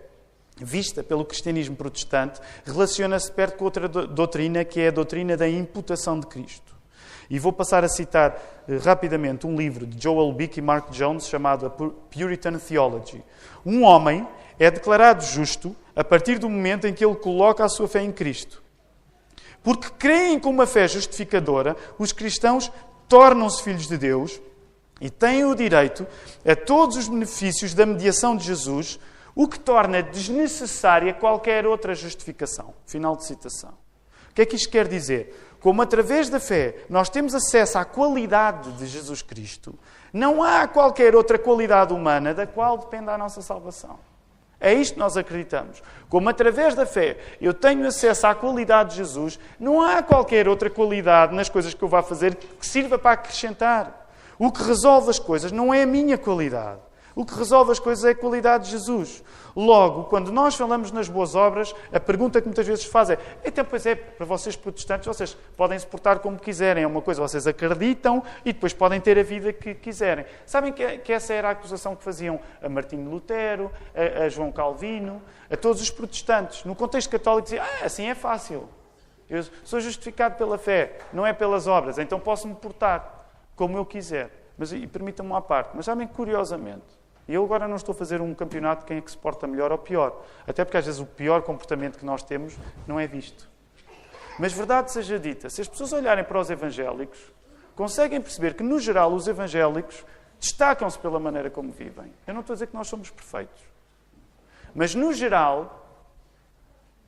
vista pelo cristianismo protestante, relaciona-se perto com outra doutrina, que é a doutrina da imputação de Cristo. E vou passar a citar eh, rapidamente um livro de Joel Bick e Mark Jones chamado Puritan Theology. Um homem é declarado justo a partir do momento em que ele coloca a sua fé em Cristo. Porque creem com uma fé justificadora, os cristãos tornam-se filhos de Deus e têm o direito a todos os benefícios da mediação de Jesus, o que torna desnecessária qualquer outra justificação. Final de citação. Que é que isto quer dizer? Como através da fé nós temos acesso à qualidade de Jesus Cristo, não há qualquer outra qualidade humana da qual dependa a nossa salvação. É isto que nós acreditamos. Como através da fé eu tenho acesso à qualidade de Jesus, não há qualquer outra qualidade nas coisas que eu vá fazer que sirva para acrescentar. O que resolve as coisas não é a minha qualidade. O que resolve as coisas é a qualidade de Jesus. Logo, quando nós falamos nas boas obras, a pergunta que muitas vezes se faz é: então, pois é, para vocês protestantes, vocês podem se portar como quiserem, é uma coisa, vocês acreditam e depois podem ter a vida que quiserem. Sabem que, que essa era a acusação que faziam a Martinho Lutero, a, a João Calvino, a todos os protestantes. No contexto católico, diziam: ah, assim é fácil. Eu sou justificado pela fé, não é pelas obras, então posso me portar como eu quiser. Mas, e permitam-me uma parte, mas sabem curiosamente, e eu agora não estou a fazer um campeonato de quem é que se porta melhor ou pior. Até porque às vezes o pior comportamento que nós temos não é visto. Mas verdade seja dita, se as pessoas olharem para os evangélicos, conseguem perceber que, no geral, os evangélicos destacam-se pela maneira como vivem. Eu não estou a dizer que nós somos perfeitos. Mas, no geral,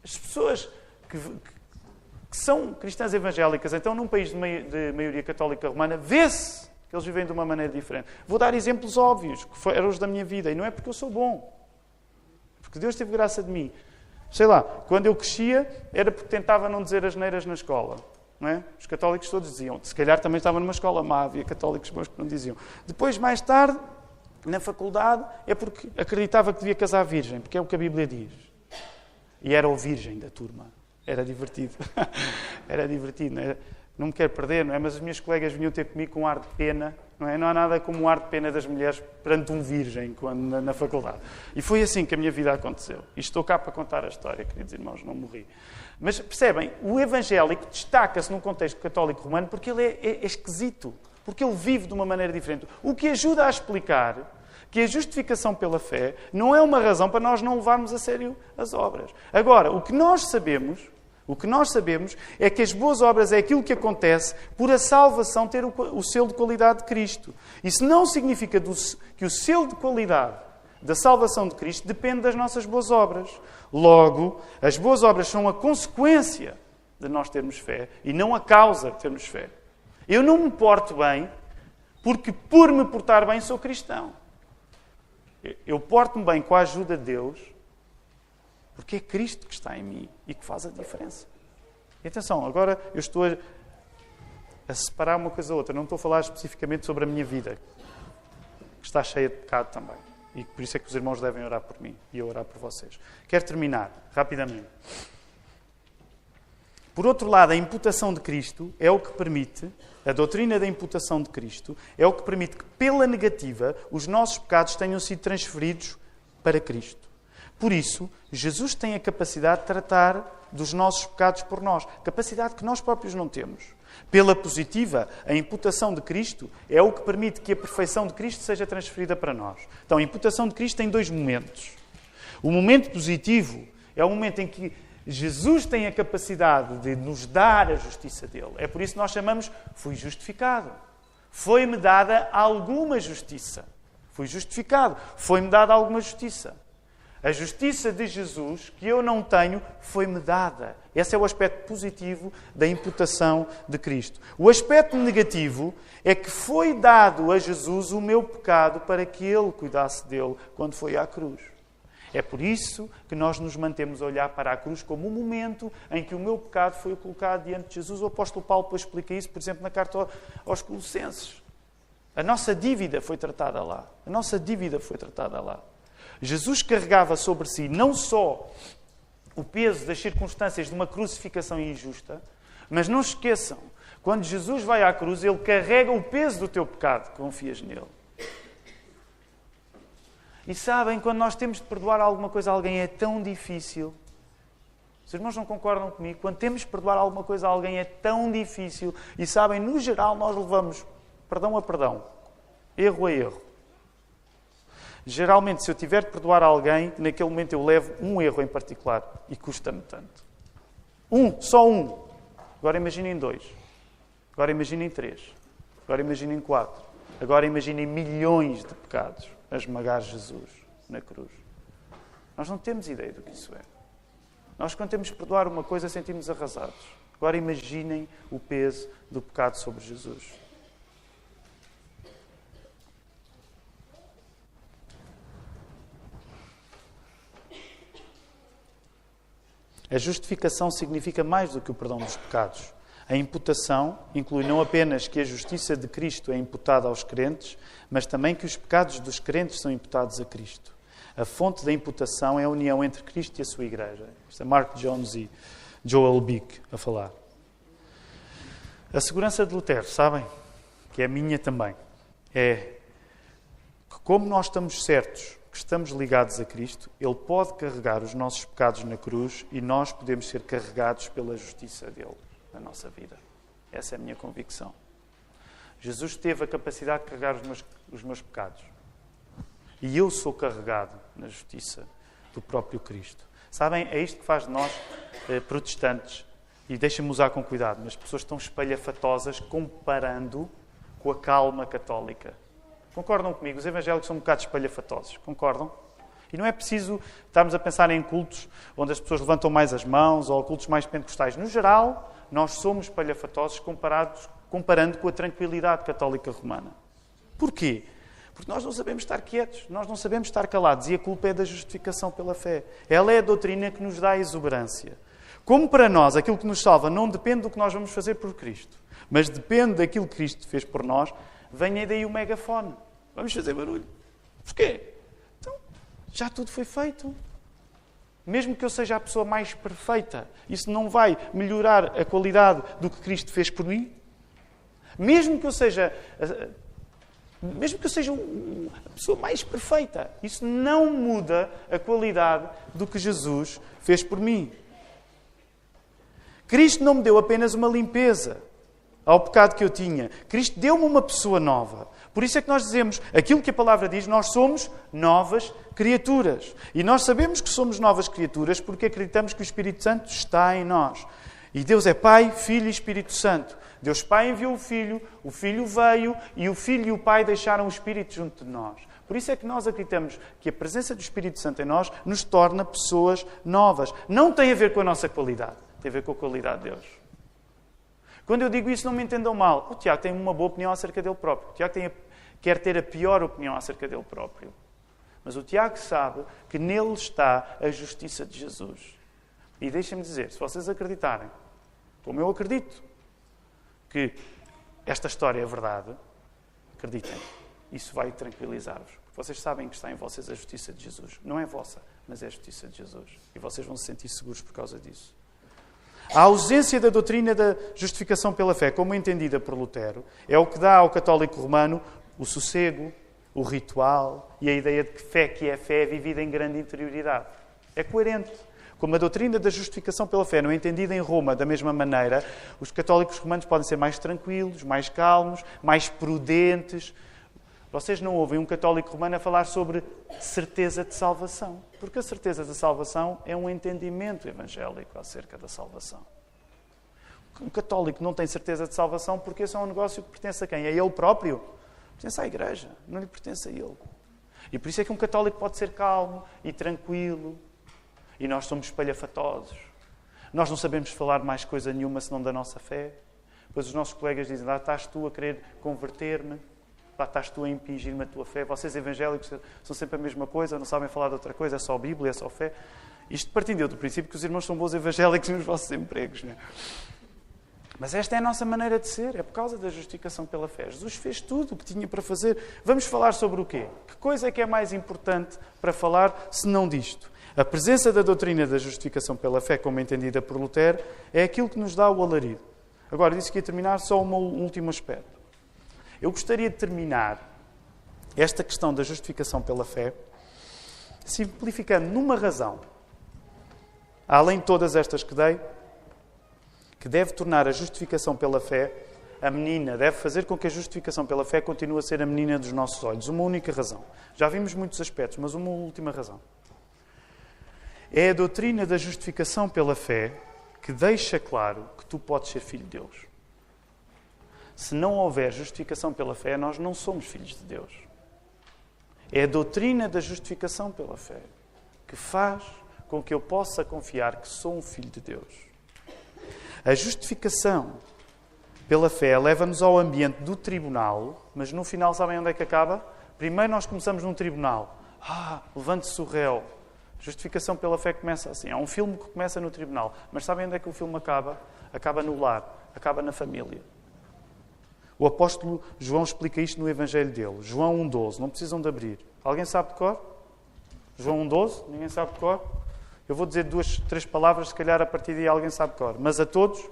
as pessoas que, que são cristãs evangélicas, então num país de maioria católica romana, vê-se que eles vivem de uma maneira diferente. Vou dar exemplos óbvios, que eram os da minha vida, e não é porque eu sou bom, porque Deus teve graça de mim. Sei lá, quando eu crescia, era porque tentava não dizer as neiras na escola. Não é? Os católicos todos diziam. Se calhar também estava numa escola má, havia católicos bons que não diziam. Depois, mais tarde, na faculdade, é porque acreditava que devia casar virgem, porque é o que a Bíblia diz. E era o virgem da turma. Era divertido. era divertido, não é? Não me quero perder, não é? Mas as minhas colegas vinham ter comigo com um ar de pena, não é? Não há nada como um ar de pena das mulheres perante um virgem quando, na, na, faculdade. E foi assim que a minha vida aconteceu. E estou cá para contar a história, queridos irmãos, não morri. Mas percebem, o evangélico destaca-se num contexto católico romano porque ele é, é, é esquisito, porque ele vive de uma maneira diferente. O que ajuda a explicar que a justificação pela fé não é uma razão para nós não levarmos a sério as obras. Agora, o que nós sabemos o que nós sabemos é que as boas obras é aquilo que acontece por a salvação ter o, selo de qualidade de Cristo. Isso não significa que o selo de qualidade da salvação de Cristo depende das nossas boas obras. Logo, as boas obras são a consequência de nós termos fé e não a causa de termos fé. Eu não me porto bem porque, por me portar bem, sou cristão. Eu porto-me bem com a ajuda de Deus porque é Cristo que está em mim e que faz a diferença. E atenção, agora eu estou a, a separar uma coisa da outra. Não estou a falar especificamente sobre a minha vida, que está cheia de pecado também. E por isso é que os irmãos devem orar por mim e eu orar por vocês. Quero terminar rapidamente. Por outro lado, a imputação de Cristo é o que permite, a doutrina da imputação de Cristo, é o que permite que, pela negativa, os nossos pecados tenham sido transferidos para Cristo. Por isso, Jesus tem a capacidade de tratar dos nossos pecados por nós, capacidade que nós próprios não temos. Pela positiva, a imputação de Cristo é o que permite que a perfeição de Cristo seja transferida para nós. Então, a imputação de Cristo tem dois momentos. O momento positivo é o momento em que Jesus tem a capacidade de nos dar a justiça dele. É por isso que nós chamamos fui justificado. Foi-me dada alguma justiça. Fui justificado. Foi-me dada alguma justiça. A justiça de Jesus, que eu não tenho, foi-me dada. Esse é o aspecto positivo da imputação de Cristo. O aspecto negativo é que foi dado a Jesus o meu pecado para que ele cuidasse dele quando foi à cruz. É por isso que nós nos mantemos a olhar para a cruz como um momento em que o meu pecado foi colocado diante de Jesus. O apóstolo Paulo depois explica isso, por exemplo, na carta aos Colossenses. A nossa dívida foi tratada lá. A nossa dívida foi tratada lá. Jesus carregava sobre si não só o peso das circunstâncias de uma crucificação injusta, mas não esqueçam, quando Jesus vai à cruz, ele carrega o peso do teu pecado, confias nele. E sabem, quando nós temos de perdoar alguma coisa a alguém é tão difícil. Os irmãos não concordam comigo? Quando temos de perdoar alguma coisa a alguém é tão difícil. E sabem, no geral, nós levamos perdão a perdão, erro a erro. Geralmente, se eu tiver de perdoar alguém, naquele momento eu levo um erro em particular e custa-me tanto. Um, só um. Agora imaginem dois. Agora imaginem três. Agora imaginem quatro. Agora imaginem milhões de pecados a esmagar Jesus na cruz. Nós não temos ideia do que isso é. Nós, quando temos que perdoar uma coisa, sentimos arrasados. Agora imaginem o peso do pecado sobre Jesus. A justificação significa mais do que o perdão dos pecados. A imputação inclui não apenas que a justiça de Cristo é imputada aos crentes, mas também que os pecados dos crentes são imputados a Cristo. A fonte da imputação é a união entre Cristo e a sua Igreja. Isto é Mark Jones e Joel Bick a falar. A segurança de Lutero, sabem? Que é minha também. É que, como nós estamos certos que estamos ligados a Cristo, Ele pode carregar os nossos pecados na cruz e nós podemos ser carregados pela justiça dele na nossa vida. Essa é a minha convicção. Jesus teve a capacidade de carregar os meus, os meus pecados. E eu sou carregado na justiça do próprio Cristo. Sabem, é isto que faz de nós eh, protestantes. E deixem-me usar com cuidado, mas pessoas estão espalhafatosas comparando com a calma católica. Concordam comigo? Os evangélicos são um bocado espalhafatosos. Concordam? E não é preciso estarmos a pensar em cultos onde as pessoas levantam mais as mãos ou cultos mais pentecostais. No geral, nós somos espalhafatosos comparados, comparando com a tranquilidade católica romana. Porquê? Porque nós não sabemos estar quietos, nós não sabemos estar calados e a culpa é da justificação pela fé. Ela é a doutrina que nos dá a exuberância. Como para nós aquilo que nos salva não depende do que nós vamos fazer por Cristo, mas depende daquilo que Cristo fez por nós, venha daí o megafone. Vamos fazer barulho. Porquê? Então, já tudo foi feito. Mesmo que eu seja a pessoa mais perfeita, isso não vai melhorar a qualidade do que Cristo fez por mim? Mesmo que eu seja mesmo que eu seja a pessoa mais perfeita, isso não muda a qualidade do que Jesus fez por mim. Cristo não me deu apenas uma limpeza ao pecado que eu tinha. Cristo deu-me uma pessoa nova. Por isso é que nós dizemos aquilo que a palavra diz: nós somos novas criaturas. E nós sabemos que somos novas criaturas porque acreditamos que o Espírito Santo está em nós. E Deus é Pai, Filho e Espírito Santo. Deus Pai enviou o Filho, o Filho veio e o Filho e o Pai deixaram o Espírito junto de nós. Por isso é que nós acreditamos que a presença do Espírito Santo em nós nos torna pessoas novas. Não tem a ver com a nossa qualidade, tem a ver com a qualidade de Deus. Quando eu digo isso, não me entendam mal. O Tiago tem uma boa opinião acerca dele próprio. O Tiago a, quer ter a pior opinião acerca dele próprio. Mas o Tiago sabe que nele está a justiça de Jesus. E deixem-me dizer, se vocês acreditarem, como eu acredito, que esta história é verdade, acreditem, isso vai tranquilizar-vos. Vocês sabem que está em vocês a justiça de Jesus. Não é vossa, mas é a justiça de Jesus. E vocês vão se sentir seguros por causa disso. A ausência da doutrina da justificação pela fé, como entendida por Lutero, é o que dá ao católico romano o sossego, o ritual e a ideia de que fé que é fé é vivida em grande interioridade. É coerente. Como a doutrina da justificação pela fé não é entendida em Roma da mesma maneira, os católicos romanos podem ser mais tranquilos, mais calmos, mais prudentes. Vocês não ouvem um católico romano a falar sobre certeza de salvação, porque a certeza da salvação é um entendimento evangélico acerca da salvação. Um católico não tem certeza de salvação porque esse é um negócio que pertence a quem? A ele próprio? Pertence à igreja, não lhe pertence a ele. E por isso é que um católico pode ser calmo e tranquilo e nós somos espalhafatosos. Nós não sabemos falar mais coisa nenhuma senão da nossa fé. Pois os nossos colegas dizem: lá estás tu a querer converter-me, lá estás tu a impingir-me a tua fé. Vocês evangélicos são sempre a mesma coisa, não sabem falar de outra coisa, é só Bíblia, é só fé. Isto partindo do princípio que os irmãos são bons evangélicos nos vossos empregos. Não é? Mas esta é a nossa maneira de ser, é por causa da justificação pela fé. Jesus fez tudo o que tinha para fazer. Vamos falar sobre o quê? Que coisa é que é mais importante para falar se não disto? A presença da doutrina da justificação pela fé, como entendida por Lutero, é aquilo que nos dá o alarido. Agora, disse que ia terminar só um último aspecto. Eu gostaria de terminar esta questão da justificação pela fé simplificando numa razão, além de todas estas que dei, que deve tornar a justificação pela fé a menina, deve fazer com que a justificação pela fé continue a ser a menina dos nossos olhos. Uma única razão. Já vimos muitos aspectos, mas uma última razão. É a doutrina da justificação pela fé que deixa claro que tu podes ser filho de Deus. Se não houver justificação pela fé, nós não somos filhos de Deus. É a doutrina da justificação pela fé que faz com que eu possa confiar que sou um filho de Deus. A justificação pela fé leva-nos ao ambiente do tribunal, mas no final sabem onde é que acaba? Primeiro nós começamos num tribunal. Ah, levante-se o réu. Justificação pela fé começa assim. É um filme que começa no tribunal. Mas sabem onde é que o filme acaba? Acaba no lar, acaba na família. O apóstolo João explica isto no Evangelho dele. João 1,12. Não precisam de abrir. Alguém sabe de cor? João 1,12? Ninguém sabe de cor? Eu vou dizer duas, três palavras, se calhar a partir daí alguém sabe de cor. Mas a todos,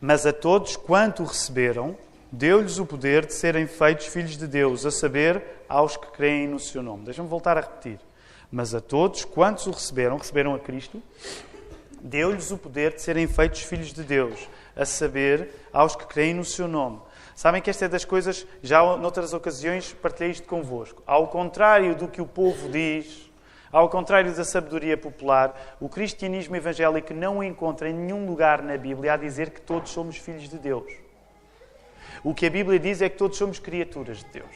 Mas a todos quanto receberam, deu-lhes o poder de serem feitos filhos de Deus, a saber, aos que creem no seu nome. Deixa-me voltar a repetir. Mas a todos quantos o receberam, receberam a Cristo, deu-lhes o poder de serem feitos filhos de Deus, a saber, aos que creem no seu nome. Sabem que esta é das coisas, já noutras ocasiões partilhei isto convosco. Ao contrário do que o povo diz, ao contrário da sabedoria popular, o cristianismo evangélico não encontra em nenhum lugar na Bíblia a dizer que todos somos filhos de Deus. O que a Bíblia diz é que todos somos criaturas de Deus.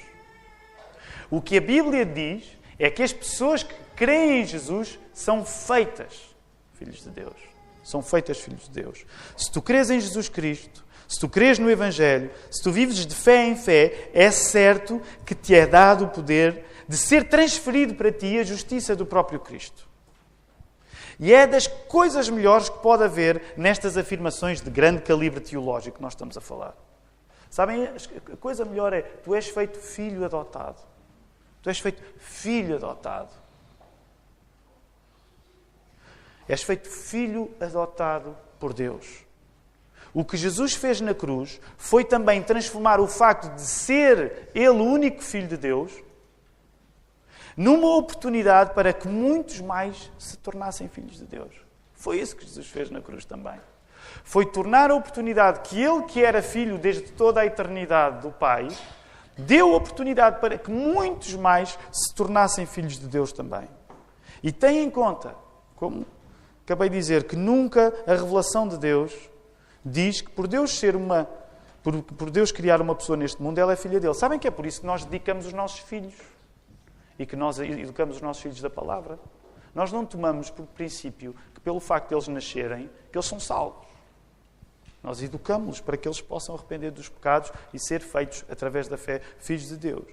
O que a Bíblia diz é que as pessoas que creem em Jesus são feitas filhos de Deus. São feitas filhos de Deus. Se tu crês em Jesus Cristo, se tu crês no Evangelho, se tu vives de fé em fé, é certo que te é dado o poder de ser transferido para ti a justiça do próprio Cristo. E é das coisas melhores que pode haver nestas afirmações de grande calibre teológico que nós estamos a falar. Sabem, a coisa melhor é: tu és feito filho adotado. Tu és feito filho adotado. És feito filho adotado por Deus. O que Jesus fez na cruz foi também transformar o facto de ser Ele o único Filho de Deus numa oportunidade para que muitos mais se tornassem filhos de Deus. Foi isso que Jesus fez na cruz também. Foi tornar a oportunidade que ele, que era filho desde toda a eternidade do Pai, deu oportunidade para que muitos mais se tornassem filhos de Deus também. E tenha em conta, como acabei de dizer, que nunca a revelação de Deus diz que por Deus ser uma por, por Deus criar uma pessoa neste mundo, ela é filha dele. Sabem que é por isso que nós dedicamos os nossos filhos e que nós educamos os nossos filhos da palavra. Nós não tomamos por princípio que, pelo facto de eles nascerem, que eles são salvos. Nós educamos-los para que eles possam arrepender dos pecados e ser feitos, através da fé, filhos de Deus.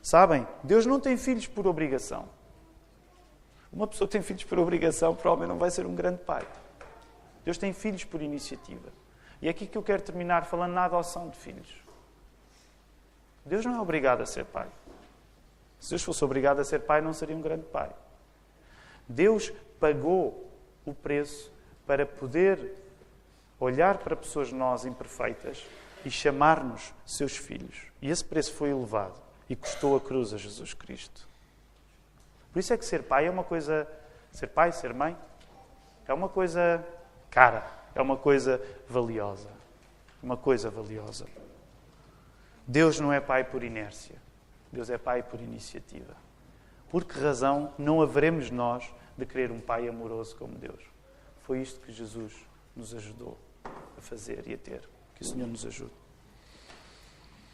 Sabem, Deus não tem filhos por obrigação. Uma pessoa que tem filhos por obrigação provavelmente não vai ser um grande pai. Deus tem filhos por iniciativa. E é aqui que eu quero terminar falando na adoção de filhos. Deus não é obrigado a ser pai. Se Deus fosse obrigado a ser pai, não seria um grande pai. Deus pagou o preço para poder olhar para pessoas nós imperfeitas e chamar-nos seus filhos. E esse preço foi elevado e custou a cruz a Jesus Cristo. Por isso é que ser pai é uma coisa. Ser pai, ser mãe, é uma coisa cara, é uma coisa valiosa. Uma coisa valiosa. Deus não é pai por inércia. Deus é Pai por iniciativa. Por que razão não haveremos nós de querer um Pai amoroso como Deus? Foi isto que Jesus nos ajudou a fazer e a ter. Que o Senhor nos ajude.